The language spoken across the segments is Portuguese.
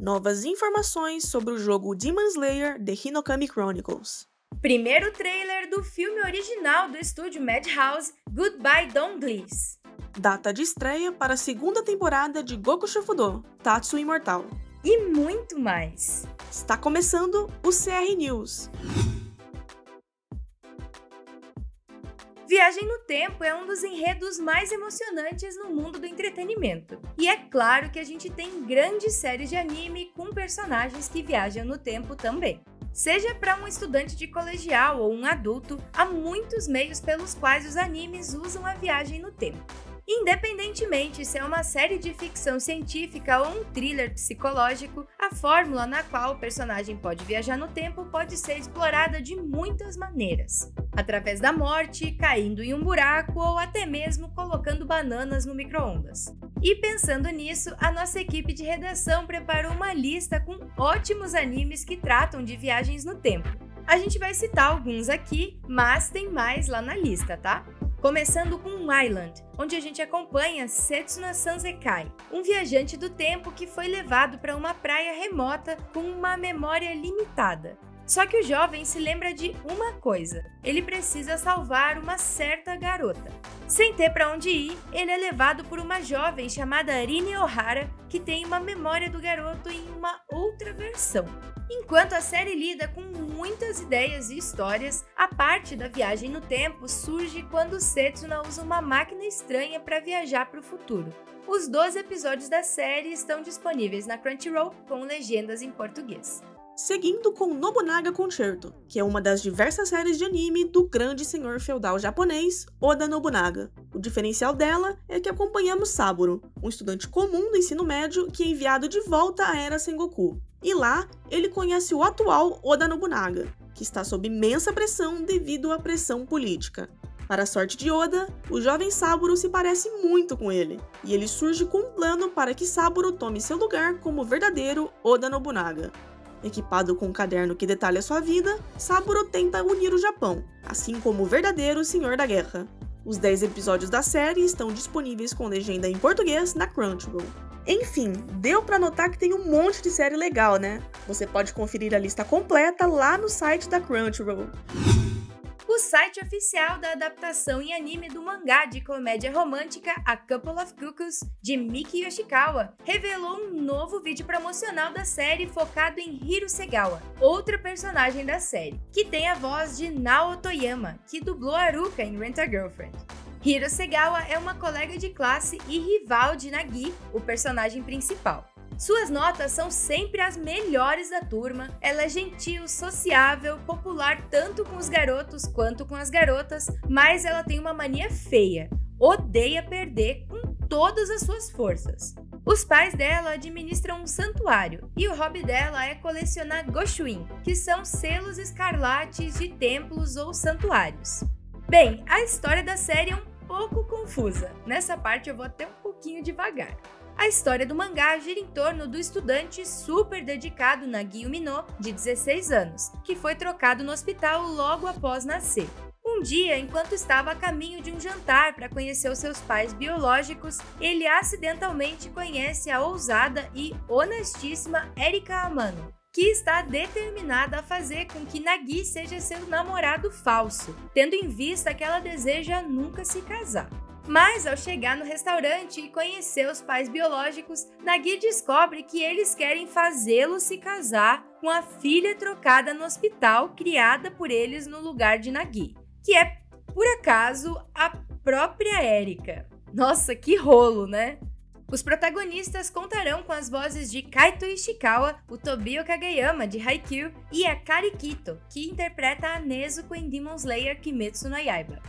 novas informações sobre o jogo Demon Slayer The Hinokami Chronicles. Primeiro trailer do filme original do estúdio Madhouse, Goodbye Don Gliss. Data de estreia para a segunda temporada de Goku Shufudo, Tatsu Imortal. E muito mais. Está começando o CR News. Viagem no Tempo é um dos enredos mais emocionantes no mundo do entretenimento. E é claro que a gente tem grandes séries de anime com personagens que viajam no tempo também. Seja para um estudante de colegial ou um adulto, há muitos meios pelos quais os animes usam a viagem no tempo. Independentemente se é uma série de ficção científica ou um thriller psicológico, a fórmula na qual o personagem pode viajar no tempo pode ser explorada de muitas maneiras. Através da morte, caindo em um buraco ou até mesmo colocando bananas no micro-ondas. E pensando nisso, a nossa equipe de redação preparou uma lista com ótimos animes que tratam de viagens no tempo. A gente vai citar alguns aqui, mas tem mais lá na lista, tá? Começando com Island, onde a gente acompanha Setsuna Sansekai, um viajante do tempo que foi levado para uma praia remota com uma memória limitada. Só que o jovem se lembra de uma coisa: ele precisa salvar uma certa garota. Sem ter para onde ir, ele é levado por uma jovem chamada Rine Ohara, que tem uma memória do garoto em uma outra versão. Enquanto a série lida com muitas ideias e histórias, a parte da viagem no tempo surge quando Setsuna usa uma máquina estranha para viajar para o futuro. Os 12 episódios da série estão disponíveis na Crunchyroll com legendas em português seguindo com Nobunaga Concerto, que é uma das diversas séries de anime do grande senhor feudal japonês Oda Nobunaga. O diferencial dela é que acompanhamos Saburo, um estudante comum do ensino médio que é enviado de volta à Era Sengoku. E lá, ele conhece o atual Oda Nobunaga, que está sob imensa pressão devido à pressão política. Para a sorte de Oda, o jovem Saburo se parece muito com ele, e ele surge com um plano para que Saburo tome seu lugar como verdadeiro Oda Nobunaga. Equipado com um caderno que detalha sua vida, Saburo tenta unir o Japão, assim como o verdadeiro Senhor da Guerra. Os 10 episódios da série estão disponíveis com legenda em português na Crunchyroll. Enfim, deu para notar que tem um monte de série legal, né? Você pode conferir a lista completa lá no site da Crunchyroll. O site oficial da adaptação em anime do mangá de comédia romântica A Couple of Cuckoos, de Miki Yoshikawa, revelou um novo vídeo promocional da série focado em Hiro Segawa, outra personagem da série, que tem a voz de Nao Toyama, que dublou Aruka em Rent a Girlfriend. Hiro Segawa é uma colega de classe e rival de Nagi, o personagem principal. Suas notas são sempre as melhores da turma. Ela é gentil, sociável, popular tanto com os garotos quanto com as garotas, mas ela tem uma mania feia. Odeia perder com todas as suas forças. Os pais dela administram um santuário e o hobby dela é colecionar goshuin, que são selos escarlates de templos ou santuários. Bem, a história da série é um pouco confusa. Nessa parte eu vou até um pouquinho devagar. A história do mangá gira em torno do estudante super dedicado Nagio Mino, de 16 anos, que foi trocado no hospital logo após nascer. Um dia, enquanto estava a caminho de um jantar para conhecer os seus pais biológicos, ele acidentalmente conhece a ousada e honestíssima Erika Amano, que está determinada a fazer com que Nagi seja seu namorado falso, tendo em vista que ela deseja nunca se casar. Mas ao chegar no restaurante e conhecer os pais biológicos, Nagi descobre que eles querem fazê-lo se casar com a filha trocada no hospital criada por eles no lugar de Nagi, que é, por acaso, a própria Erika. Nossa, que rolo, né? Os protagonistas contarão com as vozes de Kaito Ishikawa, o Tobio Kageyama de Haikyuu e a Kari Kito, que interpreta a Nezuko em Demon Slayer Kimetsu no Yaiba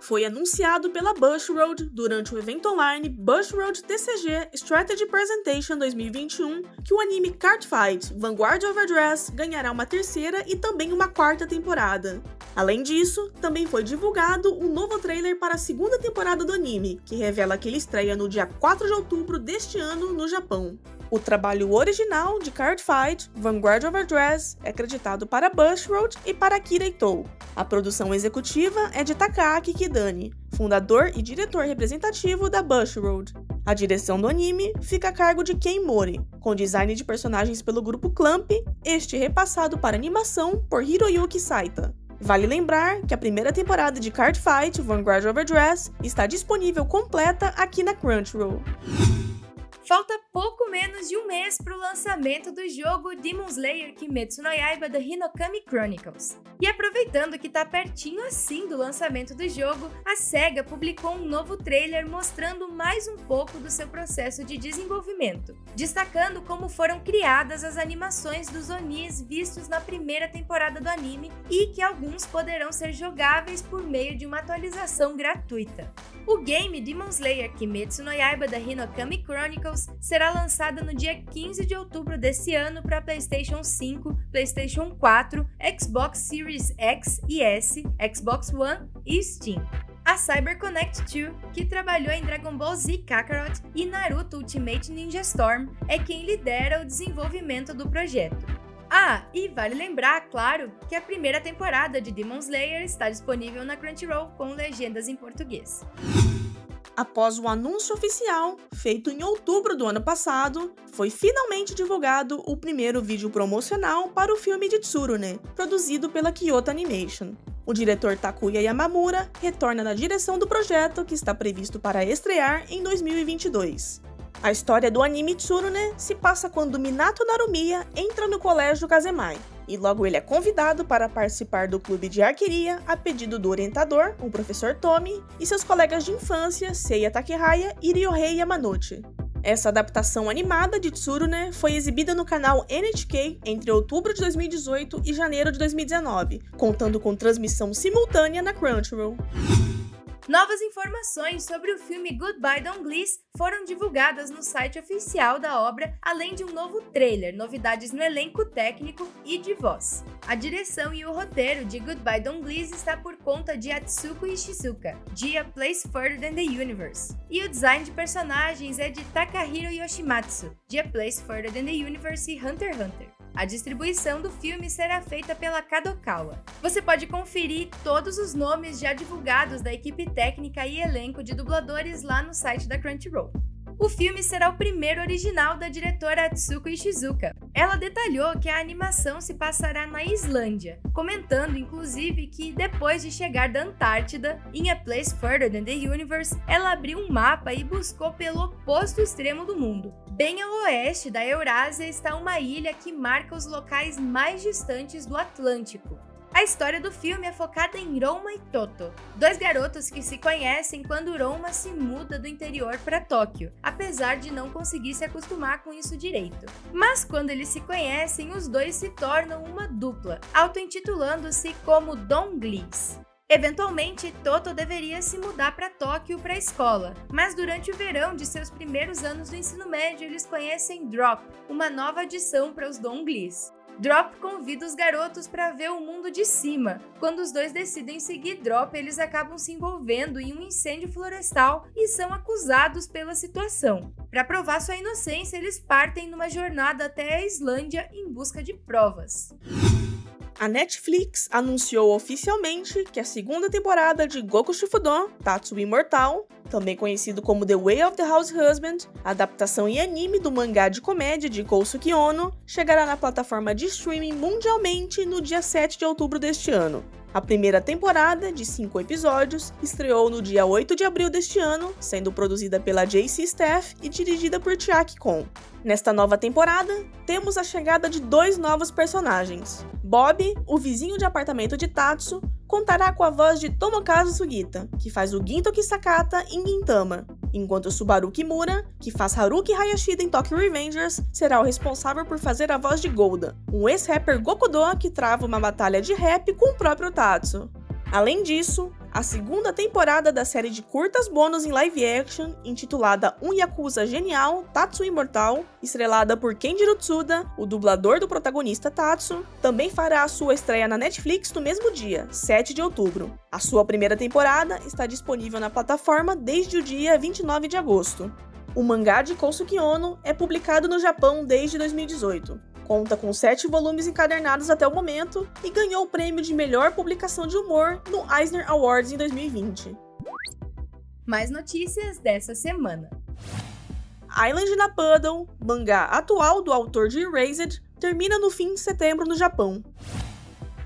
foi anunciado pela Bushroad durante o evento online Bushroad TCG Strategy Presentation 2021 que o anime Cardfight Vanguard Overdress ganhará uma terceira e também uma quarta temporada. Além disso, também foi divulgado um novo trailer para a segunda temporada do anime, que revela que ele estreia no dia 4 de outubro deste ano no Japão. O trabalho original de Cardfight, Vanguard Overdress, é acreditado para Bushroad e para Akira Ito. A produção executiva é de Takaaki Kidani, fundador e diretor representativo da Bushroad. A direção do anime fica a cargo de Ken Mori, com design de personagens pelo grupo Clamp, este repassado para animação por Hiroyuki Saita. Vale lembrar que a primeira temporada de Card Fight Vanguard Overdress está disponível completa aqui na Crunchyroll. Falta pouco menos de um mês para o lançamento do jogo Demon Slayer Kimetsu no Yaiba The Hinokami Chronicles. E aproveitando que tá pertinho assim do lançamento do jogo, a SEGA publicou um novo trailer mostrando mais um pouco do seu processo de desenvolvimento, destacando como foram criadas as animações dos Onis vistos na primeira temporada do anime e que alguns poderão ser jogáveis por meio de uma atualização gratuita. O game Demon Slayer Kimetsu no Yaiba The Hinokami Chronicles será lançado no dia 15 de outubro desse ano para PlayStation 5, PlayStation 4, Xbox Series X e S, Xbox One e Steam. A CyberConnect 2, que trabalhou em Dragon Ball Z Kakarot e Naruto Ultimate Ninja Storm, é quem lidera o desenvolvimento do projeto. Ah, e vale lembrar, claro, que a primeira temporada de Demon Slayer está disponível na Crunchyroll com legendas em português. Após o anúncio oficial, feito em outubro do ano passado, foi finalmente divulgado o primeiro vídeo promocional para o filme de Tsurune, produzido pela Kyoto Animation. O diretor Takuya Yamamura retorna na direção do projeto que está previsto para estrear em 2022. A história do anime Tsurune se passa quando Minato Narumiya entra no colégio Kazemai, e logo ele é convidado para participar do clube de arqueria a pedido do orientador, o professor Tomi, e seus colegas de infância Seiya Takehaya e Ryohei Yamanote. Essa adaptação animada de Tsurune foi exibida no canal NHK entre outubro de 2018 e janeiro de 2019, contando com transmissão simultânea na Crunchyroll. Novas informações sobre o filme Goodbye Don Gliss foram divulgadas no site oficial da obra, além de um novo trailer, novidades no elenco técnico e de voz. A direção e o roteiro de Goodbye Don Gliss está por conta de Atsuko Ishizuka, de A Place Further Than the Universe. E o design de personagens é de Takahiro Yoshimatsu, de A Place Further Than the Universe e Hunter x Hunter. A distribuição do filme será feita pela Kadokawa. Você pode conferir todos os nomes já divulgados da equipe técnica e elenco de dubladores lá no site da Crunchyroll. O filme será o primeiro original da diretora Atsuko Ishizuka. Ela detalhou que a animação se passará na Islândia, comentando inclusive que depois de chegar da Antártida, em A Place Further Than the Universe, ela abriu um mapa e buscou pelo oposto extremo do mundo. Bem ao oeste da Eurásia está uma ilha que marca os locais mais distantes do Atlântico. A história do filme é focada em Roma e Toto, dois garotos que se conhecem quando Roma se muda do interior para Tóquio, apesar de não conseguir se acostumar com isso direito. Mas quando eles se conhecem, os dois se tornam uma dupla, auto-intitulando-se como Don Gliss. Eventualmente, Toto deveria se mudar para Tóquio para a escola, mas durante o verão de seus primeiros anos do ensino médio, eles conhecem Drop, uma nova adição para os Don Gliss. Drop convida os garotos para ver o mundo de cima. Quando os dois decidem seguir Drop, eles acabam se envolvendo em um incêndio florestal e são acusados pela situação. Para provar sua inocência, eles partem numa jornada até a Islândia em busca de provas. A Netflix anunciou oficialmente que a segunda temporada de Goku Shippuden, Tatsu Imortal, também conhecido como The Way of the House Husband, adaptação em anime do mangá de comédia de Kousuke Ono, chegará na plataforma de streaming mundialmente no dia 7 de outubro deste ano. A primeira temporada, de cinco episódios, estreou no dia 8 de abril deste ano, sendo produzida pela JC Staff e dirigida por Chiaki Kon. Nesta nova temporada, temos a chegada de dois novos personagens. Bob, o vizinho de apartamento de Tatsu, contará com a voz de Tomokazu Sugita, que faz o Ginto Kisakata em Gintama, enquanto Subaru Kimura, que faz Haruki Hayashida em Tokyo Revengers, será o responsável por fazer a voz de Golda, um ex-rapper Gokudo que trava uma batalha de rap com o próprio Tatsu. Além disso, a segunda temporada da série de curtas bônus em live action, intitulada Um Yakuza Genial, Tatsu Imortal, estrelada por Kenjiro Tsuda, o dublador do protagonista Tatsu, também fará a sua estreia na Netflix no mesmo dia, 7 de outubro. A sua primeira temporada está disponível na plataforma desde o dia 29 de agosto. O mangá de Kosuke Ono é publicado no Japão desde 2018. Conta com sete volumes encadernados até o momento e ganhou o prêmio de melhor publicação de humor no Eisner Awards em 2020. Mais notícias dessa semana. Island na Puddle, mangá atual do autor de Erased, termina no fim de setembro no Japão.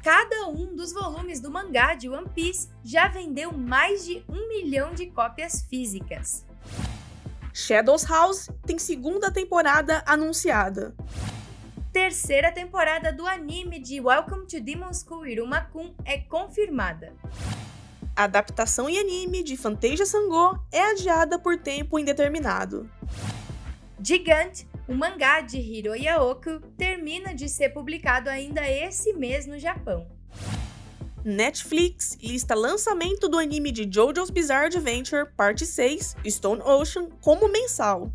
Cada um dos volumes do mangá de One Piece já vendeu mais de um milhão de cópias físicas. Shadows House tem segunda temporada anunciada. Terceira temporada do anime de Welcome to Demon School Iruma-kun é confirmada. A adaptação em anime de Fantasia Sango é adiada por tempo indeterminado. Gigant, o mangá de Hiroya Oku, termina de ser publicado ainda esse mês no Japão. Netflix lista lançamento do anime de JoJo's Bizarre Adventure Parte 6, Stone Ocean, como mensal.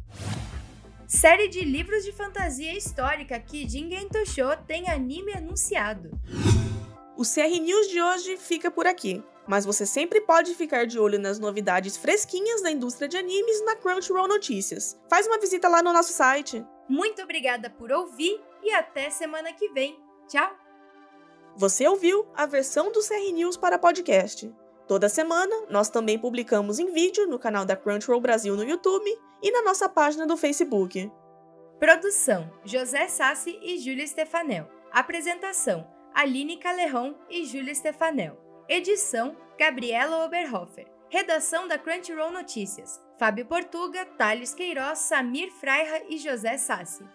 Série de livros de fantasia histórica que Jingen Tosho tem anime anunciado. O CR News de hoje fica por aqui, mas você sempre pode ficar de olho nas novidades fresquinhas da indústria de animes na Crunchyroll Notícias. Faz uma visita lá no nosso site. Muito obrigada por ouvir e até semana que vem. Tchau! Você ouviu a versão do CR News para podcast. Toda semana, nós também publicamos em vídeo no canal da Crunchyroll Brasil no YouTube e na nossa página do Facebook. Produção: José Sassi e Júlia Stefanel. Apresentação: Aline Calerron e Júlia Stefanel. Edição: Gabriela Oberhofer. Redação da Crunchyroll Notícias: Fábio Portuga, Thales Queiroz, Samir Freira e José Sassi.